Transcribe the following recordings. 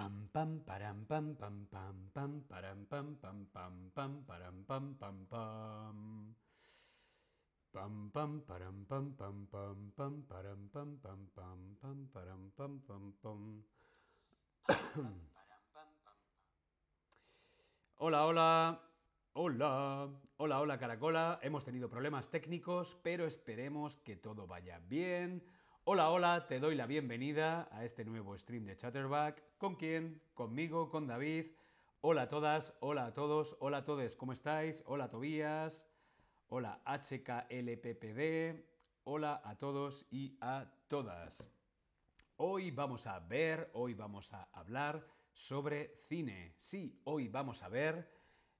Pam pam param pam pam pam pam param pam pam pam pam param pam pam pam. Pam pam param pam pam pam pam param pam pam pam pam param pam pam pam. Hola, hola. Hola. Hola, hola Caracola. Hemos tenido problemas técnicos, pero esperemos que todo vaya bien. Hola, hola, te doy la bienvenida a este nuevo stream de Chatterback. ¿Con quién? Conmigo, con David. Hola a todas, hola a todos, hola a todos, ¿cómo estáis? Hola Tobías, hola HKLPPD, hola a todos y a todas. Hoy vamos a ver, hoy vamos a hablar sobre cine. Sí, hoy vamos a ver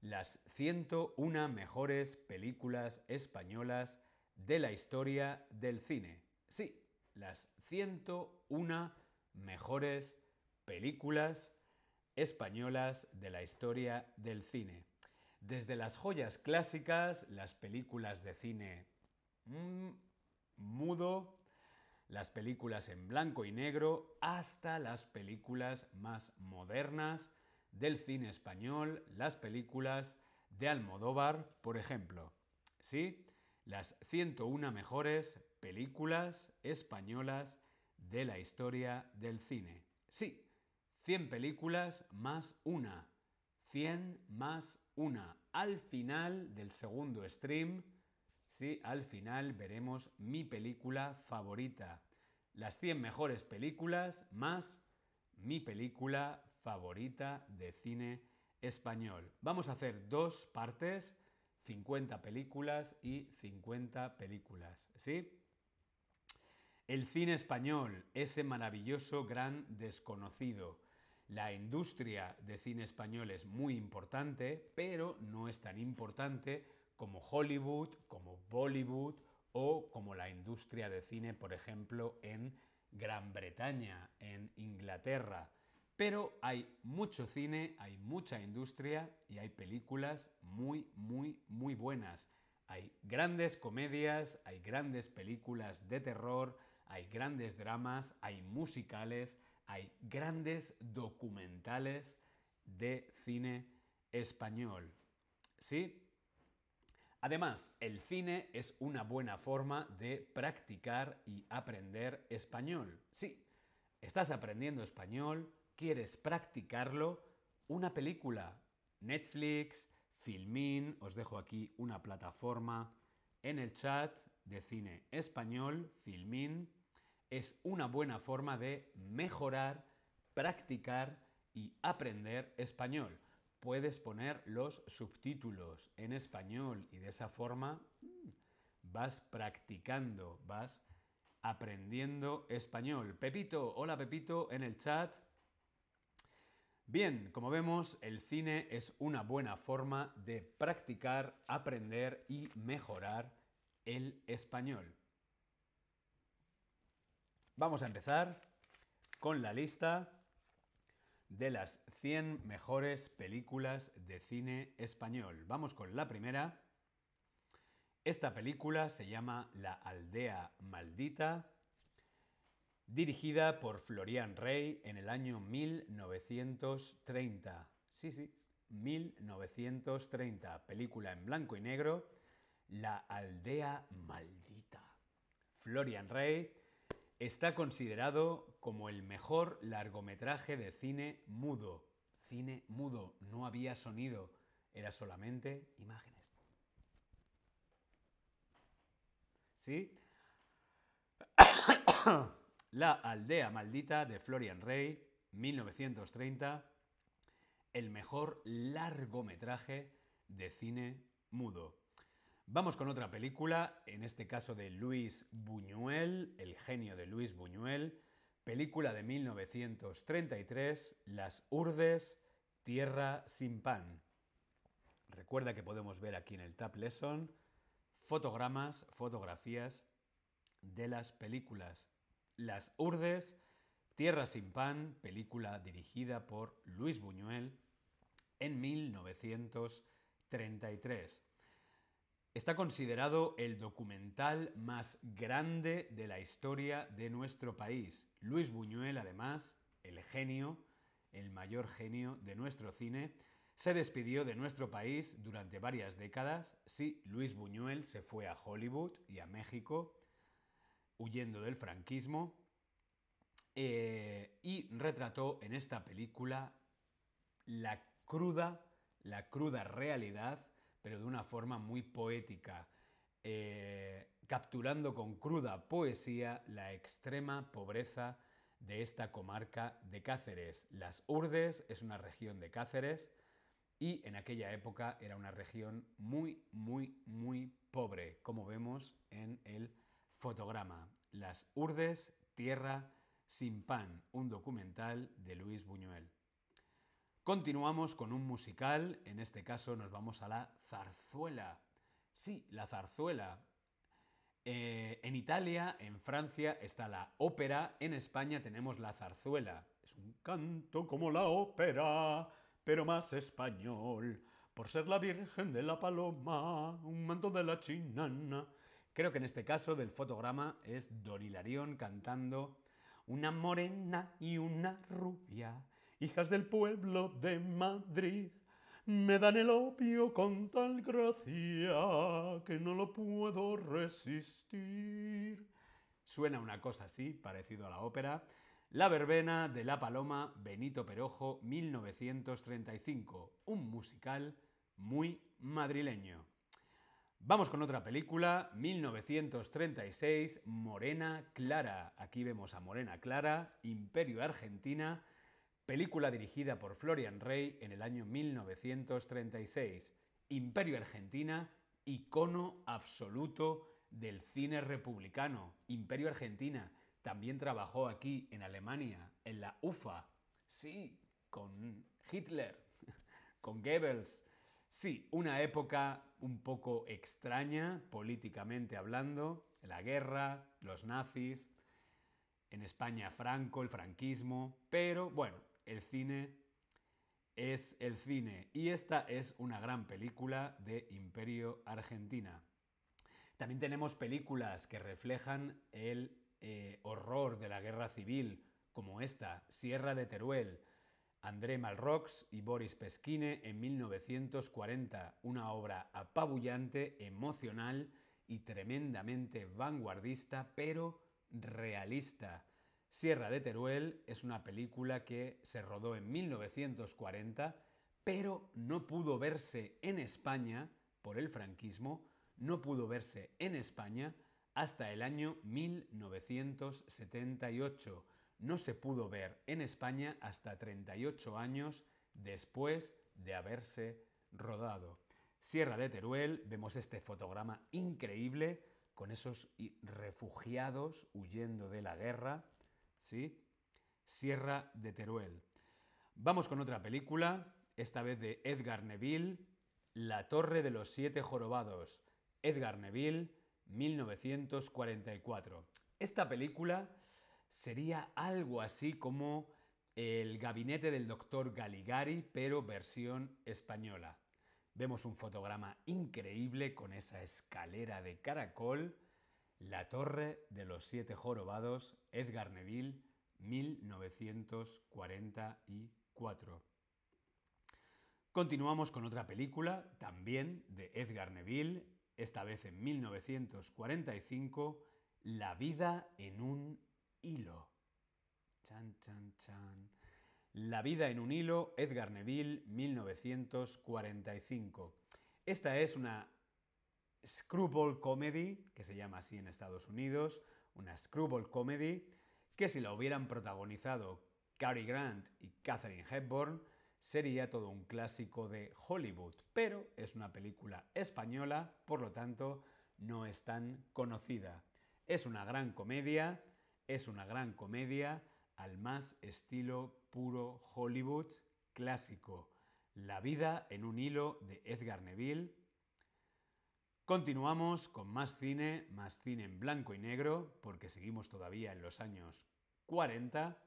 las 101 mejores películas españolas de la historia del cine. Sí, las 101 mejores películas españolas de la historia del cine. Desde las joyas clásicas, las películas de cine mm, mudo, las películas en blanco y negro, hasta las películas más modernas del cine español, las películas de Almodóvar, por ejemplo. ¿Sí? Las 101 mejores películas españolas de la historia del cine. Sí, 100 películas más una. 100 más una. Al final del segundo stream, sí, al final veremos mi película favorita. Las 100 mejores películas más mi película favorita de cine español. Vamos a hacer dos partes, 50 películas y 50 películas, ¿sí? El cine español, ese maravilloso gran desconocido. La industria de cine español es muy importante, pero no es tan importante como Hollywood, como Bollywood o como la industria de cine, por ejemplo, en Gran Bretaña, en Inglaterra. Pero hay mucho cine, hay mucha industria y hay películas muy, muy, muy buenas. Hay grandes comedias, hay grandes películas de terror, hay grandes dramas, hay musicales, hay grandes documentales de cine español. ¿Sí? Además, el cine es una buena forma de practicar y aprender español. Sí, estás aprendiendo español, quieres practicarlo, una película, Netflix, Filmin, os dejo aquí una plataforma en el chat de cine español, Filmin, es una buena forma de mejorar, practicar y aprender español. Puedes poner los subtítulos en español y de esa forma mm, vas practicando, vas aprendiendo español. Pepito, hola Pepito en el chat. Bien, como vemos, el cine es una buena forma de practicar, aprender y mejorar el español. Vamos a empezar con la lista de las 100 mejores películas de cine español. Vamos con la primera. Esta película se llama La aldea maldita, dirigida por Florian Rey en el año 1930. Sí, sí, 1930. Película en blanco y negro, La aldea maldita. Florian Rey Está considerado como el mejor largometraje de cine mudo. Cine mudo, no había sonido, era solamente imágenes. ¿Sí? La aldea maldita de Florian Rey, 1930, el mejor largometraje de cine mudo. Vamos con otra película, en este caso de Luis Buñuel, el genio de Luis Buñuel, película de 1933, Las Urdes, Tierra sin pan. Recuerda que podemos ver aquí en el Tab Lesson fotogramas, fotografías de las películas. Las Urdes, Tierra sin pan, película dirigida por Luis Buñuel en 1933. Está considerado el documental más grande de la historia de nuestro país. Luis Buñuel, además, el genio, el mayor genio de nuestro cine, se despidió de nuestro país durante varias décadas. Sí, Luis Buñuel se fue a Hollywood y a México, huyendo del franquismo, eh, y retrató en esta película la cruda, la cruda realidad, pero de una forma muy poética, eh, capturando con cruda poesía la extrema pobreza de esta comarca de Cáceres. Las Urdes es una región de Cáceres y en aquella época era una región muy, muy, muy pobre, como vemos en el fotograma. Las Urdes, tierra sin pan, un documental de Luis Buñuel. Continuamos con un musical, en este caso nos vamos a la zarzuela. Sí, la zarzuela. Eh, en Italia, en Francia está la ópera, en España tenemos la zarzuela. Es un canto como la ópera, pero más español, por ser la Virgen de la Paloma, un manto de la chinana. Creo que en este caso del fotograma es Don Hilarión cantando una morena y una rubia hijas del pueblo de Madrid, me dan el opio con tal gracia que no lo puedo resistir. Suena una cosa así, parecido a la ópera. La verbena de la paloma Benito Perojo, 1935, un musical muy madrileño. Vamos con otra película, 1936, Morena Clara. Aquí vemos a Morena Clara, Imperio Argentina, película dirigida por Florian Rey en el año 1936. Imperio Argentina, icono absoluto del cine republicano. Imperio Argentina también trabajó aquí en Alemania, en la UFA. Sí, con Hitler, con Goebbels. Sí, una época un poco extraña, políticamente hablando, la guerra, los nazis, en España Franco, el franquismo, pero bueno, el cine es el cine y esta es una gran película de Imperio Argentina. También tenemos películas que reflejan el eh, horror de la guerra civil, como esta, Sierra de Teruel, André Malrox y Boris Pesquine en 1940, una obra apabullante, emocional y tremendamente vanguardista, pero realista Sierra de Teruel es una película que se rodó en 1940, pero no pudo verse en España por el franquismo, no pudo verse en España hasta el año 1978. No se pudo ver en España hasta 38 años después de haberse rodado. Sierra de Teruel, vemos este fotograma increíble con esos refugiados huyendo de la guerra ¿sí? Sierra de Teruel. Vamos con otra película, esta vez de Edgar Neville, La Torre de los Siete Jorobados. Edgar Neville, 1944. Esta película sería algo así como El gabinete del doctor Galigari, pero versión española. Vemos un fotograma increíble con esa escalera de caracol la Torre de los Siete Jorobados, Edgar Neville, 1944. Continuamos con otra película, también de Edgar Neville, esta vez en 1945, La vida en un hilo. Chan, chan, chan. La vida en un hilo, Edgar Neville, 1945. Esta es una screwball comedy, que se llama así en Estados Unidos, una screwball comedy, que si la hubieran protagonizado Cary Grant y Katherine Hepburn, sería todo un clásico de Hollywood, pero es una película española, por lo tanto no es tan conocida. Es una gran comedia, es una gran comedia al más estilo puro Hollywood clásico. La vida en un hilo de Edgar Neville, Continuamos con más cine, más cine en blanco y negro, porque seguimos todavía en los años 40.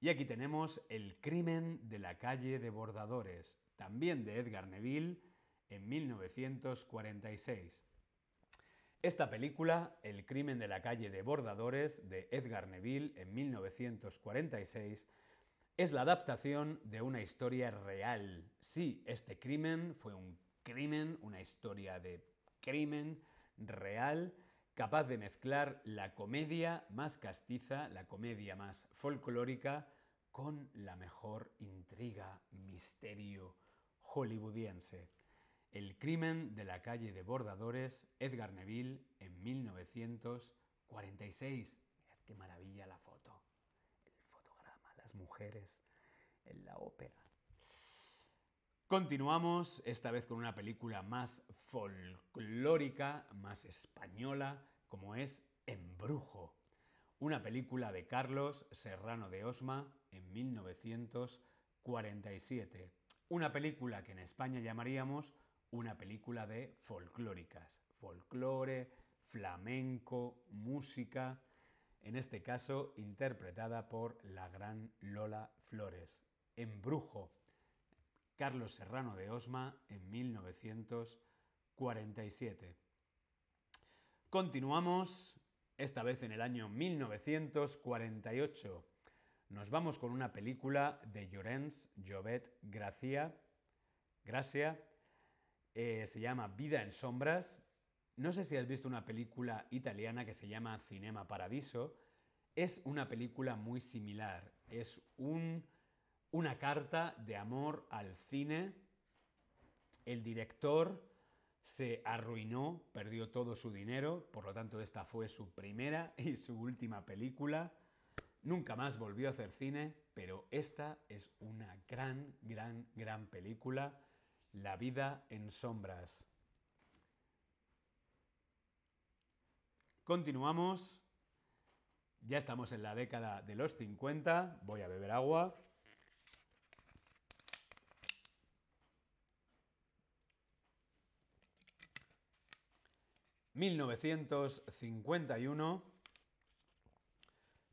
Y aquí tenemos El crimen de la calle de Bordadores, también de Edgar Neville, en 1946. Esta película, El crimen de la calle de Bordadores, de Edgar Neville, en 1946, Es la adaptación de una historia real. Sí, este crimen fue un crimen, una historia de crimen real, capaz de mezclar la comedia más castiza, la comedia más folclórica, con la mejor intriga, misterio hollywoodiense. El crimen de la calle de Bordadores, Edgar Neville, en 1946. Mirad qué maravilla la foto. El fotograma, las mujeres en la ópera. Continuamos esta vez con una película más folclórica, más española, como es Embrujo, una película de Carlos Serrano de Osma en 1947. Una película que en España llamaríamos una película de folclóricas, folclore, flamenco, música, en este caso interpretada por la gran Lola Flores. Embrujo, Carlos Serrano de Osma en 1947. Continuamos, esta vez en el año 1948. Nos vamos con una película de Llorens Jovet Gracia, Gracia, eh, se llama Vida en Sombras. No sé si has visto una película italiana que se llama Cinema Paradiso. Es una película muy similar. Es un una carta de amor al cine. El director se arruinó, perdió todo su dinero, por lo tanto esta fue su primera y su última película. Nunca más volvió a hacer cine, pero esta es una gran, gran, gran película, La vida en sombras. Continuamos. Ya estamos en la década de los 50. Voy a beber agua. 1951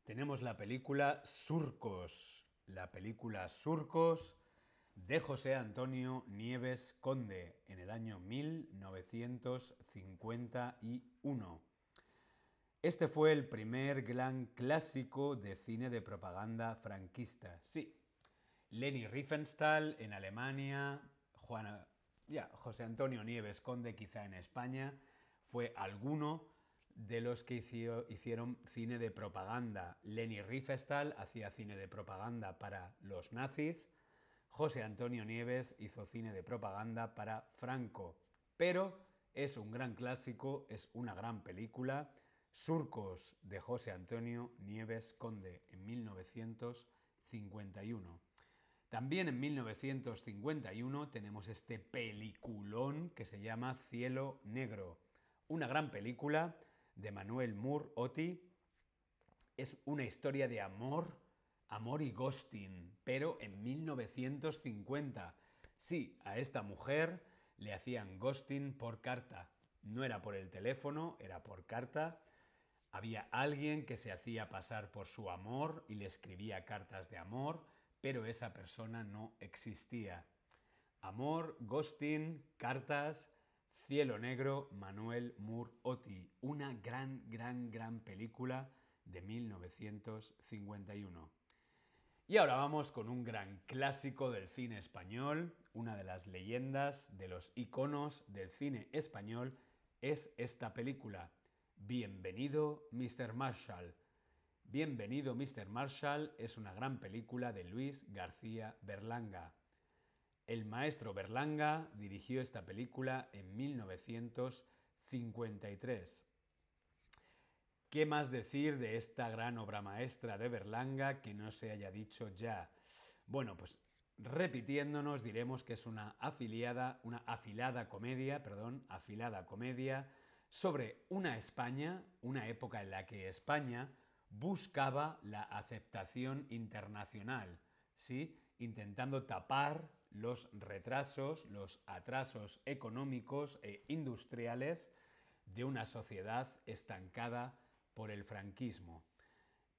tenemos la película Surcos, la película Surcos de José Antonio Nieves Conde en el año 1951. Este fue el primer gran clásico de cine de propaganda franquista. Sí, Leni Riefenstahl en Alemania, José Antonio Nieves Conde quizá en España, fue alguno de los que hicieron cine de propaganda. Leni Riefenstahl hacía cine de propaganda para los nazis. José Antonio Nieves hizo cine de propaganda para Franco. Pero es un gran clásico, es una gran película. Surcos de José Antonio Nieves Conde en 1951. También en 1951 tenemos este peliculón que se llama Cielo Negro una gran película de Manuel Moore Oti. Es una historia de amor, amor y ghosting, pero en 1950. Sí, a esta mujer le hacían ghosting por carta. No era por el teléfono, era por carta. Había alguien que se hacía pasar por su amor y le escribía cartas de amor, pero esa persona no existía. Amor, ghosting, cartas, Cielo Negro, Manuel Moore Oti, una gran, gran, gran película de 1951. Y ahora vamos con un gran clásico del cine español, una de las leyendas, de los iconos del cine español, es esta película, Bienvenido Mr. Marshall. Bienvenido Mr. Marshall es una gran película de Luis García Berlanga. El maestro Berlanga dirigió esta película en 1953. ¿Qué más decir de esta gran obra maestra de Berlanga que no se haya dicho ya? Bueno, pues repitiéndonos diremos que es una afiliada, una afilada comedia, perdón, afilada comedia sobre una España, una época en la que España buscaba la aceptación internacional, ¿sí? Intentando tapar los retrasos, los atrasos económicos e industriales de una sociedad estancada por el franquismo.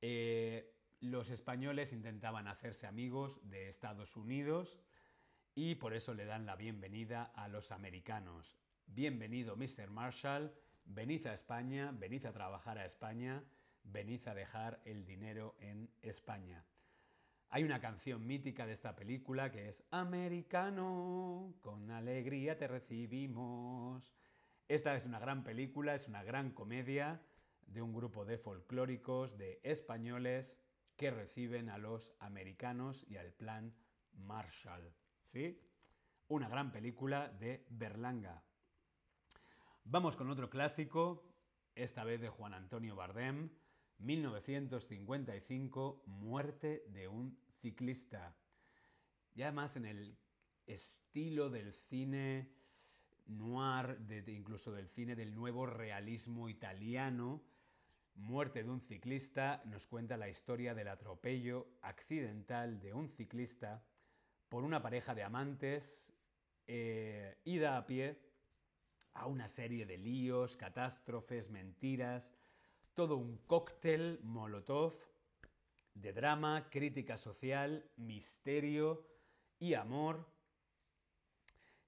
Eh, los españoles intentaban hacerse amigos de Estados Unidos y por eso le dan la bienvenida a los americanos. Bienvenido, Mr. Marshall, venid a España, venid a trabajar a España, venid a dejar el dinero en España. Hay una canción mítica de esta película que es Americano, con alegría te recibimos. Esta es una gran película, es una gran comedia de un grupo de folclóricos, de españoles, que reciben a los americanos y al plan Marshall. ¿Sí? Una gran película de Berlanga. Vamos con otro clásico, esta vez de Juan Antonio Bardem, 1955, Muerte de un ciclista. Ya más en el estilo del cine noir, incluso del cine del nuevo realismo italiano, Muerte de un ciclista nos cuenta la historia del atropello accidental de un ciclista por una pareja de amantes eh, ida a pie a una serie de líos, catástrofes, mentiras, todo un cóctel molotov de drama, crítica social, misterio y amor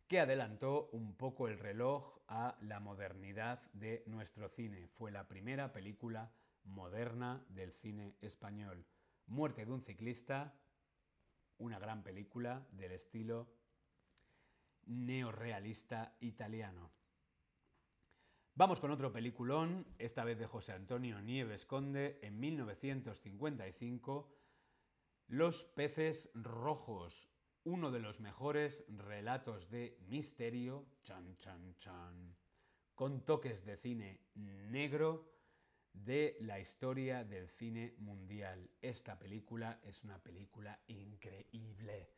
que adelantó un poco el reloj a la modernidad de nuestro cine. Fue la primera película moderna del cine español. Muerte de un ciclista, una gran película del estilo neorealista italiano. Vamos con otro peliculón, esta vez de José Antonio Nieves Conde, en 1955, Los peces rojos, uno de los mejores relatos de misterio, chan chan chan, con toques de cine negro de la historia del cine mundial. Esta película es una película increíble.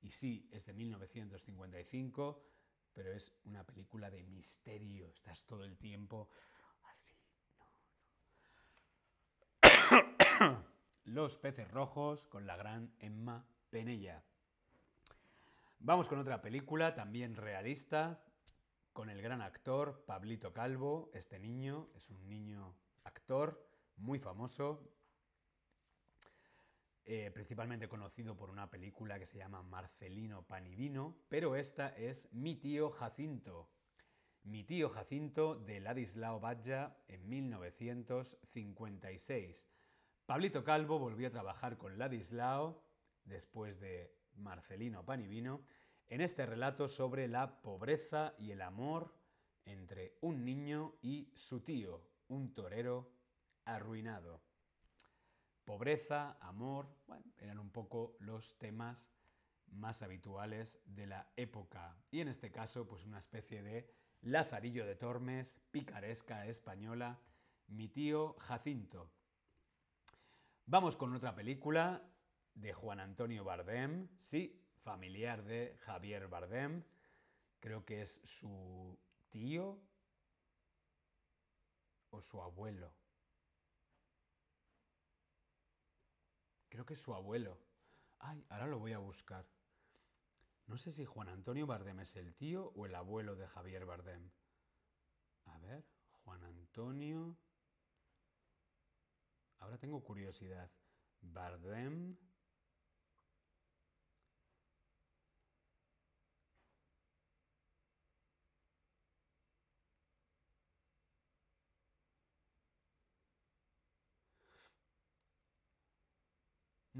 Y sí, es de 1955 pero es una película de misterio. Estás todo el tiempo así. Los peces rojos con la gran Emma Penella. Vamos con otra película, también realista, con el gran actor Pablito Calvo. Este niño es un niño actor muy famoso, eh, principalmente conocido por una película que se llama Marcelino Panivino, pero esta es Mi tío Jacinto. Mi tío Jacinto de Ladislao Badja en 1956. Pablito Calvo volvió a trabajar con Ladislao después de Marcelino Panivino en este relato sobre la pobreza y el amor entre un niño y su tío, un torero arruinado. Pobreza, amor, bueno, eran un poco los temas más habituales de la época. Y en este caso, pues una especie de Lazarillo de Tormes, picaresca española, mi tío Jacinto. Vamos con otra película de Juan Antonio Bardem, sí, familiar de Javier Bardem, creo que es su tío o su abuelo. Creo que es su abuelo. Ay, ahora lo voy a buscar. No sé si Juan Antonio Bardem es el tío o el abuelo de Javier Bardem. A ver, Juan Antonio. Ahora tengo curiosidad. Bardem.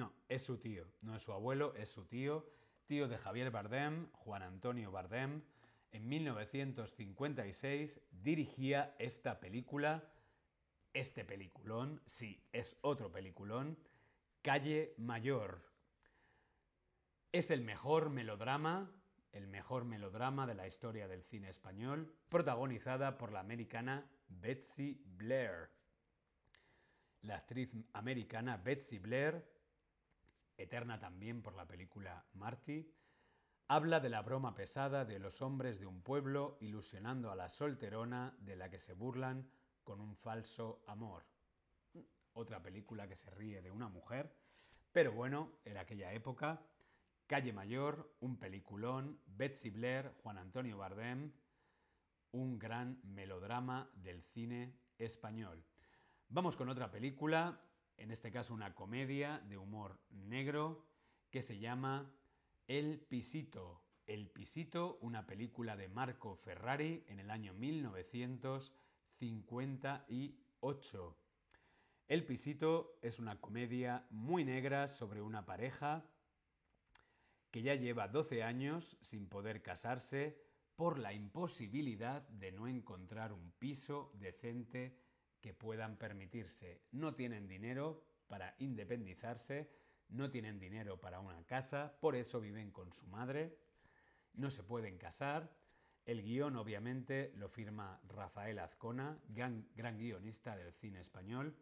No, es su tío, no es su abuelo, es su tío, tío de Javier Bardem, Juan Antonio Bardem. En 1956 dirigía esta película, este peliculón, sí, es otro peliculón, Calle Mayor. Es el mejor melodrama, el mejor melodrama de la historia del cine español, protagonizada por la americana Betsy Blair. La actriz americana Betsy Blair eterna también por la película Marty, habla de la broma pesada de los hombres de un pueblo ilusionando a la solterona de la que se burlan con un falso amor. Otra película que se ríe de una mujer, pero bueno, era aquella época. Calle Mayor, un peliculón, Betsy Blair, Juan Antonio Bardem, un gran melodrama del cine español. Vamos con otra película en este caso una comedia de humor negro que se llama El Pisito. El Pisito, una película de Marco Ferrari en el año 1958. El Pisito es una comedia muy negra sobre una pareja que ya lleva 12 años sin poder casarse por la imposibilidad de no encontrar un piso decente que puedan permitirse. No tienen dinero para independizarse, no tienen dinero para una casa, por eso viven con su madre, no se pueden casar. El guion obviamente lo firma Rafael Azcona, gran, gran guionista del cine español.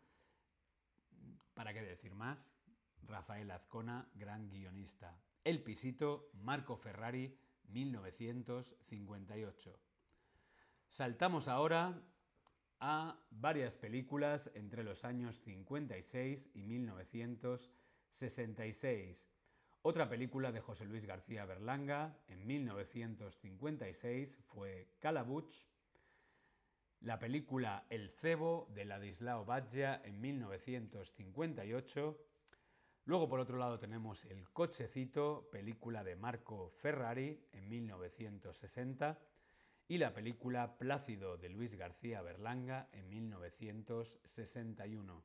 ¿Para qué decir más? Rafael Azcona, gran guionista. El pisito, Marco Ferrari, 1958. Saltamos ahora a varias películas entre los años 56 y 1966. Otra película de José Luis García Berlanga en 1956 fue Calabuch. La película El cebo de Ladislao Baggia en 1958. Luego, por otro lado, tenemos El cochecito, película de Marco Ferrari en 1960 y la película Plácido de Luis García Berlanga en 1961.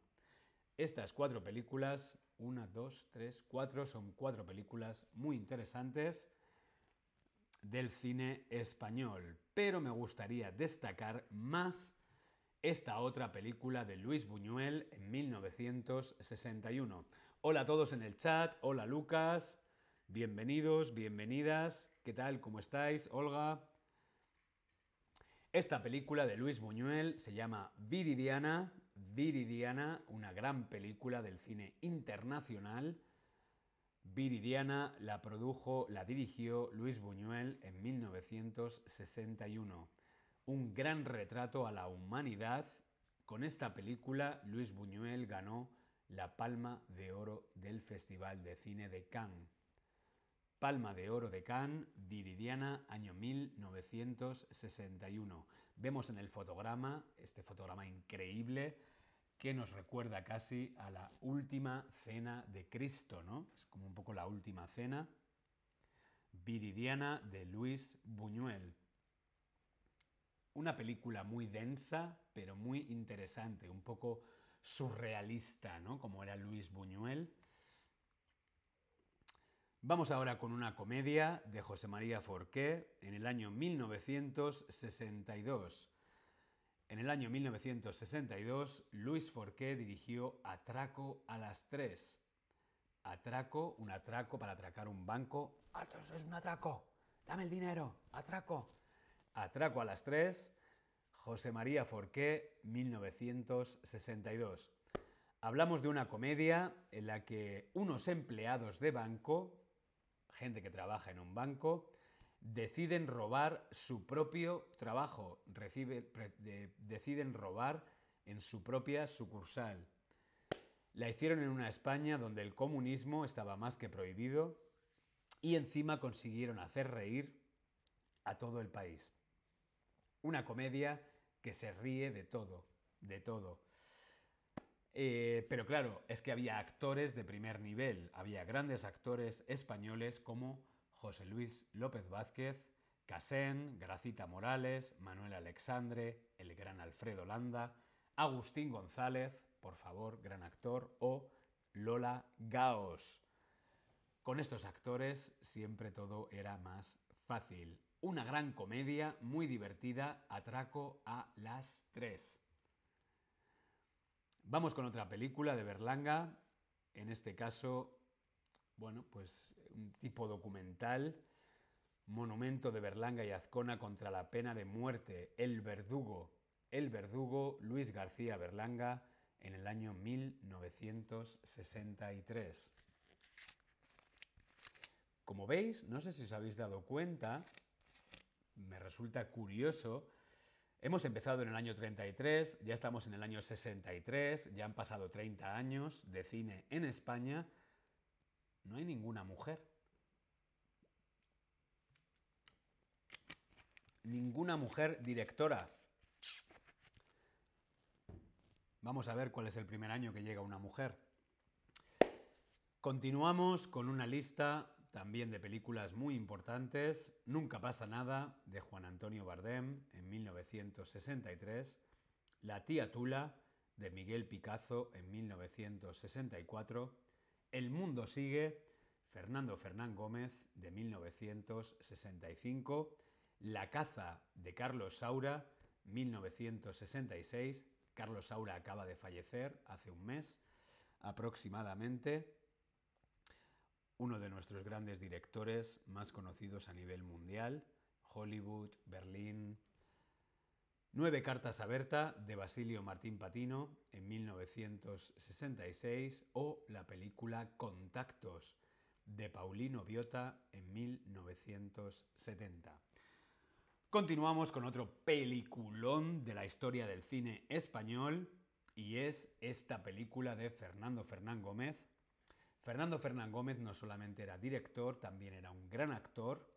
Estas cuatro películas, una, dos, tres, cuatro, son cuatro películas muy interesantes del cine español, pero me gustaría destacar más esta otra película de Luis Buñuel en 1961. Hola a todos en el chat, hola Lucas, bienvenidos, bienvenidas, ¿qué tal? ¿Cómo estáis? Olga, esta película de Luis Buñuel se llama Viridiana. Viridiana, una gran película del cine internacional. Viridiana la produjo, la dirigió Luis Buñuel en 1961. Un gran retrato a la humanidad. Con esta película, Luis Buñuel ganó la Palma de Oro del Festival de Cine de Cannes. Palma de Oro de Cannes, Viridiana, año 1961. Vemos en el fotograma, este fotograma increíble, que nos recuerda casi a la última cena de Cristo, ¿no? Es como un poco la última cena. Viridiana de Luis Buñuel. Una película muy densa, pero muy interesante, un poco surrealista, ¿no? Como era Luis Buñuel. Vamos ahora con una comedia de José María Forqué en el año 1962. En el año 1962, Luis Forqué dirigió Atraco a las 3. Atraco, un atraco para atracar un banco. ¡Atos, es un atraco! ¡Dame el dinero! ¡Atraco! Atraco a las 3. José María Forqué, 1962. Hablamos de una comedia en la que unos empleados de banco gente que trabaja en un banco, deciden robar su propio trabajo, deciden robar en su propia sucursal. La hicieron en una España donde el comunismo estaba más que prohibido y encima consiguieron hacer reír a todo el país. Una comedia que se ríe de todo, de todo. Eh, pero claro, es que había actores de primer nivel, había grandes actores españoles como José Luis López Vázquez, Casén, Gracita Morales, Manuel Alexandre, el gran Alfredo Landa, Agustín González, por favor, gran actor, o Lola Gaos. Con estos actores siempre todo era más fácil. Una gran comedia muy divertida, Atraco a las tres. Vamos con otra película de Berlanga, en este caso, bueno, pues un tipo documental, Monumento de Berlanga y Azcona contra la pena de muerte, El Verdugo, El Verdugo, Luis García Berlanga, en el año 1963. Como veis, no sé si os habéis dado cuenta, me resulta curioso Hemos empezado en el año 33, ya estamos en el año 63, ya han pasado 30 años de cine en España. No hay ninguna mujer. Ninguna mujer directora. Vamos a ver cuál es el primer año que llega una mujer. Continuamos con una lista también de películas muy importantes, Nunca pasa nada, de Juan Antonio Bardem, en 1963, La tía Tula, de Miguel Picazo en 1964. El mundo sigue, Fernando Fernán Gómez de 1965. La caza de Carlos Saura, 1966. Carlos Saura acaba de fallecer hace un mes aproximadamente. Uno de nuestros grandes directores más conocidos a nivel mundial, Hollywood, Berlín. Nueve cartas a Berta de Basilio Martín Patino en 1966 o la película Contactos de Paulino Biota en 1970. Continuamos con otro peliculón de la historia del cine español y es esta película de Fernando Fernán Gómez. Fernando Fernán Gómez no solamente era director, también era un gran actor,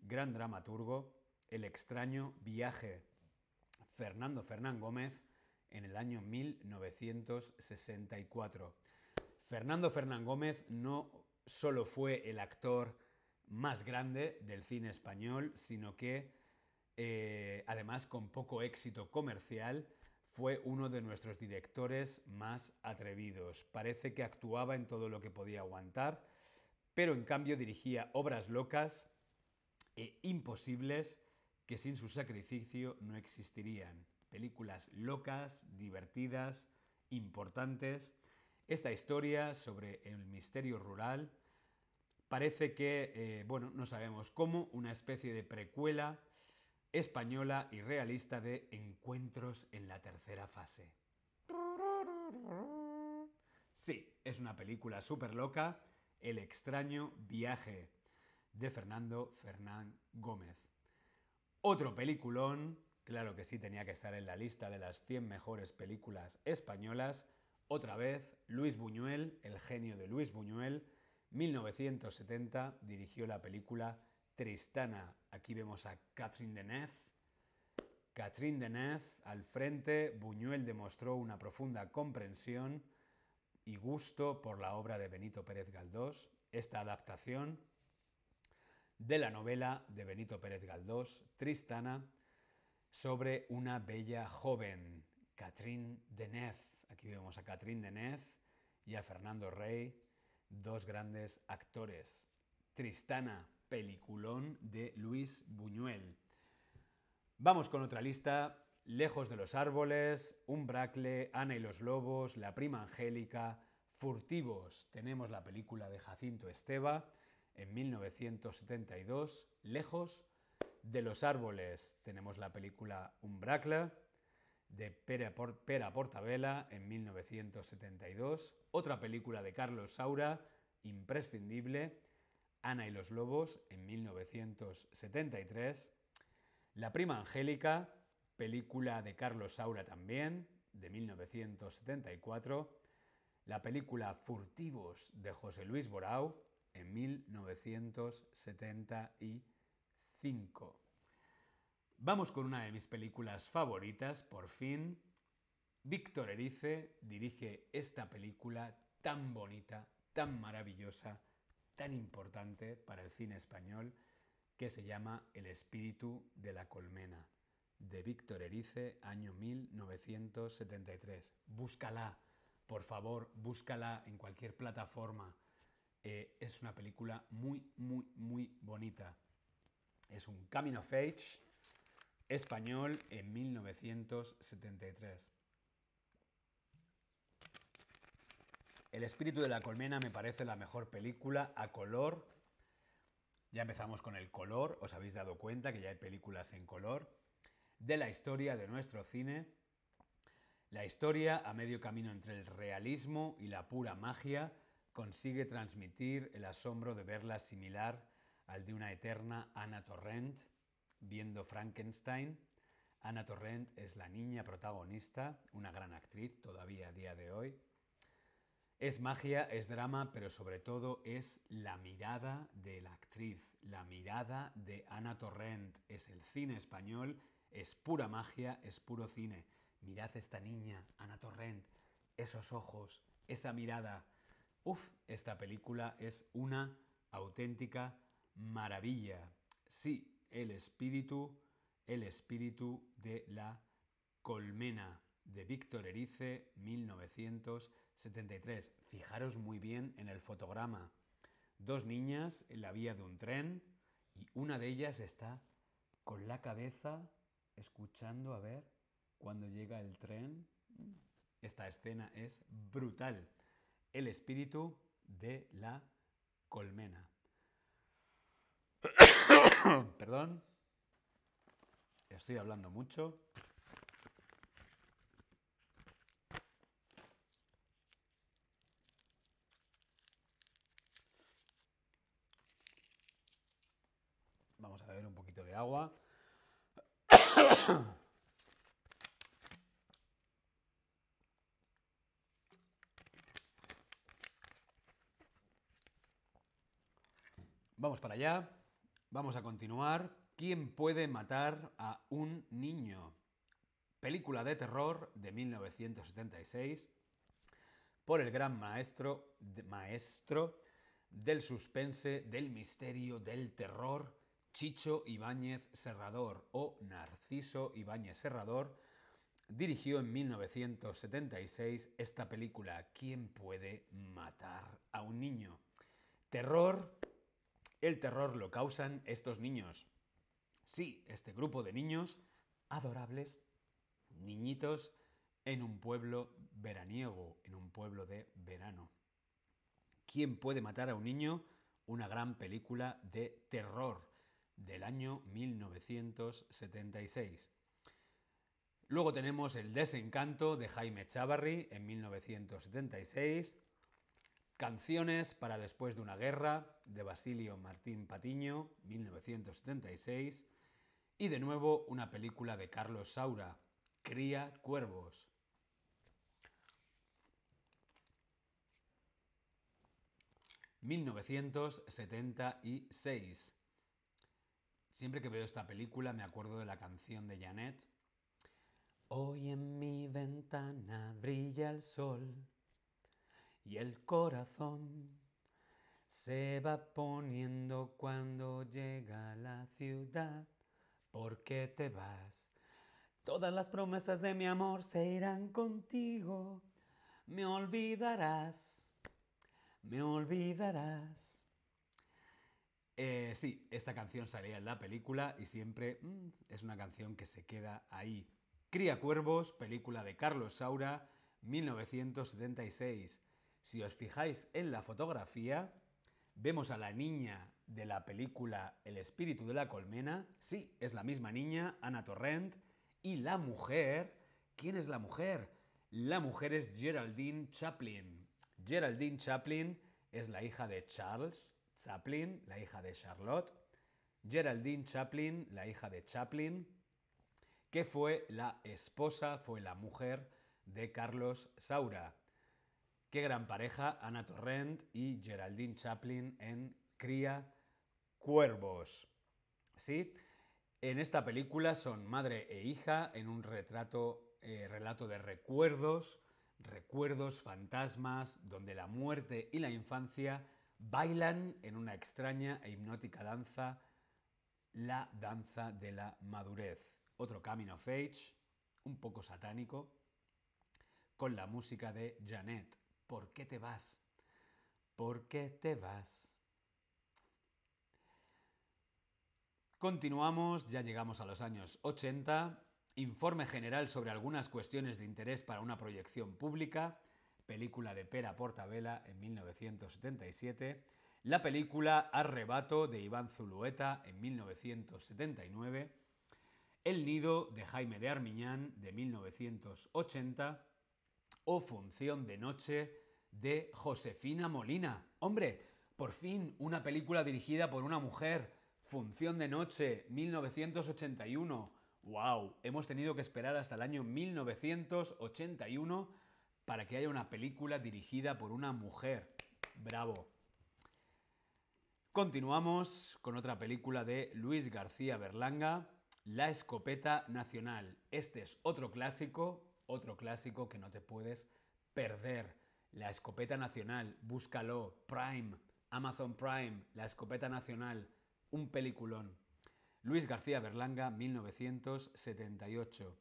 gran dramaturgo, El extraño viaje Fernando Fernán Gómez en el año 1964. Fernando Fernán Gómez no solo fue el actor más grande del cine español, sino que eh, además con poco éxito comercial, fue uno de nuestros directores más atrevidos. Parece que actuaba en todo lo que podía aguantar, pero en cambio dirigía obras locas e imposibles que sin su sacrificio no existirían. Películas locas, divertidas, importantes. Esta historia sobre el misterio rural parece que, eh, bueno, no sabemos cómo, una especie de precuela española y realista de Encuentros en la tercera fase. Sí, es una película súper loca, El extraño viaje, de Fernando Fernán Gómez. Otro peliculón, claro que sí tenía que estar en la lista de las 100 mejores películas españolas, otra vez Luis Buñuel, el genio de Luis Buñuel, 1970 dirigió la película Tristana. Aquí vemos a Catherine Deneuve. Catherine Deneuve al frente, Buñuel demostró una profunda comprensión y gusto por la obra de Benito Pérez Galdós. Esta adaptación de la novela de Benito Pérez Galdós, Tristana, sobre una bella joven, Catherine Deneuve. Aquí vemos a Catherine Deneuve y a Fernando Rey, dos grandes actores. Tristana, peliculón de Luis Buñuel. Vamos con otra lista. Lejos de los árboles, Un Bracle, Ana y los Lobos, La Prima Angélica, Furtivos. Tenemos la película de Jacinto Esteba en 1972, Lejos de los árboles. Tenemos la película Un Bracle de Pera, Pera Portabella en 1972, otra película de Carlos Saura, imprescindible, Ana y los Lobos en 1973, La Prima Angélica, película de Carlos Saura también, de 1974, la película Furtivos de José Luis Borau en 1975. Vamos con una de mis películas favoritas, por fin. Víctor Erice dirige esta película tan bonita, tan maravillosa, tan importante para el cine español que se llama El espíritu de la colmena, de Víctor Erice, año 1973. Búscala, por favor, búscala en cualquier plataforma. Eh, es una película muy, muy, muy bonita. Es un coming of age español en 1973. El espíritu de la colmena me parece la mejor película a color. Ya empezamos con el color, os habéis dado cuenta que ya hay películas en color. De la historia de nuestro cine. La historia, a medio camino entre el realismo y la pura magia, consigue transmitir el asombro de verla similar al de una eterna Anna Torrent viendo Frankenstein. Anna Torrent es la niña protagonista, una gran actriz todavía a día de hoy. Es magia, es drama, pero sobre todo es la mirada de la actriz, la mirada de Ana Torrent. Es el cine español, es pura magia, es puro cine. Mirad esta niña, Ana Torrent, esos ojos, esa mirada. Uf, esta película es una auténtica maravilla. Sí, el espíritu, el espíritu de la colmena de Víctor Erice, 1973. Fijaros muy bien en el fotograma. Dos niñas en la vía de un tren y una de ellas está con la cabeza escuchando a ver cuando llega el tren. Esta escena es brutal. El espíritu de la colmena. Perdón. Estoy hablando mucho. Vamos a beber un poquito de agua. Vamos para allá. Vamos a continuar. ¿Quién puede matar a un niño? Película de terror de 1976 por el gran maestro, maestro del suspense, del misterio, del terror, Chicho Ibáñez Serrador o Narciso Ibáñez Serrador, dirigió en 1976 esta película ¿Quién puede matar a un niño? Terror, el terror lo causan estos niños. Sí, este grupo de niños adorables, niñitos, en un pueblo veraniego, en un pueblo de verano. ¿Quién puede matar a un niño? Una gran película de terror del año 1976. Luego tenemos El desencanto de Jaime Chavarri en 1976. Canciones para después de una guerra de Basilio Martín Patiño, 1976. Y de nuevo una película de Carlos Saura, Cría Cuervos. ...1976. Siempre que veo esta película me acuerdo de la canción de Janet. Hoy en mi ventana brilla el sol y el corazón se va poniendo cuando llega la ciudad. ¿Por qué te vas? Todas las promesas de mi amor se irán contigo. Me olvidarás, me olvidarás. Eh, sí, esta canción salía en la película y siempre mm, es una canción que se queda ahí. Cría Cuervos, película de Carlos Saura, 1976. Si os fijáis en la fotografía, vemos a la niña de la película El espíritu de la colmena. Sí, es la misma niña, Ana Torrent. Y la mujer, ¿quién es la mujer? La mujer es Geraldine Chaplin. Geraldine Chaplin es la hija de Charles Chaplin, la hija de Charlotte, Geraldine Chaplin, la hija de Chaplin, que fue la esposa, fue la mujer de Carlos Saura. Qué gran pareja, Ana Torrent y Geraldine Chaplin en Cría Cuervos. ¿Sí? En esta película son madre e hija en un retrato, eh, relato de recuerdos, recuerdos, fantasmas, donde la muerte y la infancia bailan en una extraña e hipnótica danza, la danza de la madurez. Otro Coming of Age, un poco satánico, con la música de Janet. ¿Por qué te vas? ¿Por qué te vas? Continuamos, ya llegamos a los años 80. Informe general sobre algunas cuestiones de interés para una proyección pública película de Pera Portabella en 1977, la película Arrebato de Iván Zulueta en 1979, El Nido de Jaime de Armiñán de 1980 o Función de Noche de Josefina Molina. Hombre, por fin una película dirigida por una mujer. Función de Noche, 1981. ¡Wow! Hemos tenido que esperar hasta el año 1981 para que haya una película dirigida por una mujer. Bravo. Continuamos con otra película de Luis García Berlanga, La escopeta nacional. Este es otro clásico, otro clásico que no te puedes perder. La escopeta nacional, búscalo, Prime, Amazon Prime, La escopeta nacional, un peliculón. Luis García Berlanga, 1978.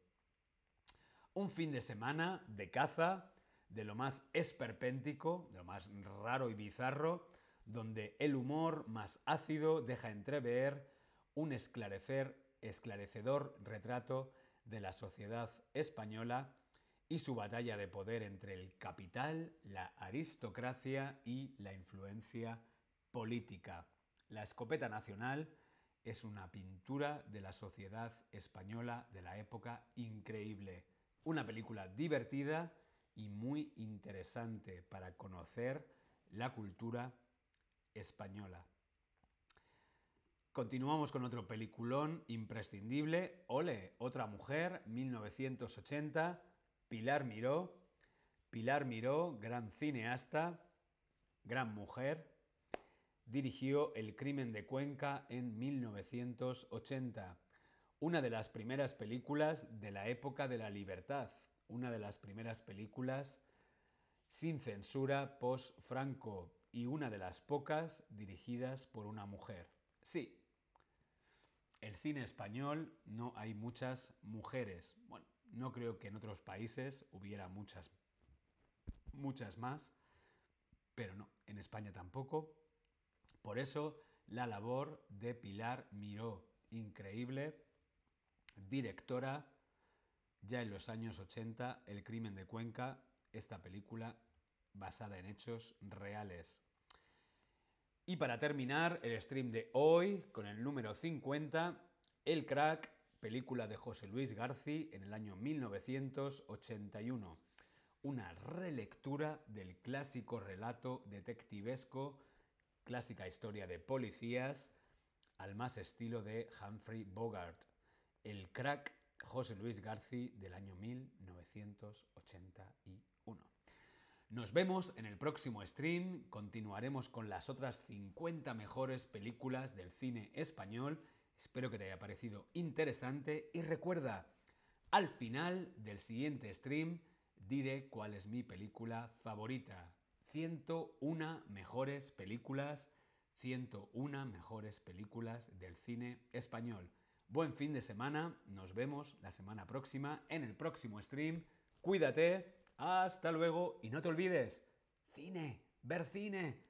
Un fin de semana de caza, de lo más esperpéntico, de lo más raro y bizarro, donde el humor más ácido deja entrever un esclarecer, esclarecedor retrato de la sociedad española y su batalla de poder entre el capital, la aristocracia y la influencia política. La escopeta nacional es una pintura de la sociedad española de la época increíble. Una película divertida y muy interesante para conocer la cultura española. Continuamos con otro peliculón imprescindible, Ole, otra mujer, 1980, Pilar Miró. Pilar Miró, gran cineasta, gran mujer, dirigió El crimen de Cuenca en 1980, una de las primeras películas de la época de la libertad, una de las primeras películas sin censura post-Franco y una de las pocas dirigidas por una mujer. Sí, el cine español no hay muchas mujeres. Bueno, no creo que en otros países hubiera muchas, muchas más, pero no, en España tampoco. Por eso la labor de Pilar Miró, increíble, directora, ya en los años 80, El crimen de Cuenca, esta película basada en hechos reales. Y para terminar el stream de hoy con el número 50, El Crack, película de José Luis García en el año 1981. Una relectura del clásico relato detectivesco, clásica historia de policías, al más estilo de Humphrey Bogart. El Crack, José Luis García del año 1981. Nos vemos en el próximo stream, continuaremos con las otras 50 mejores películas del cine español. Espero que te haya parecido interesante y recuerda, al final del siguiente stream diré cuál es mi película favorita. 101 mejores películas, 101 mejores películas del cine español. Buen fin de semana, nos vemos la semana próxima en el próximo stream. Cuídate hasta luego y no te olvides, cine, ver cine.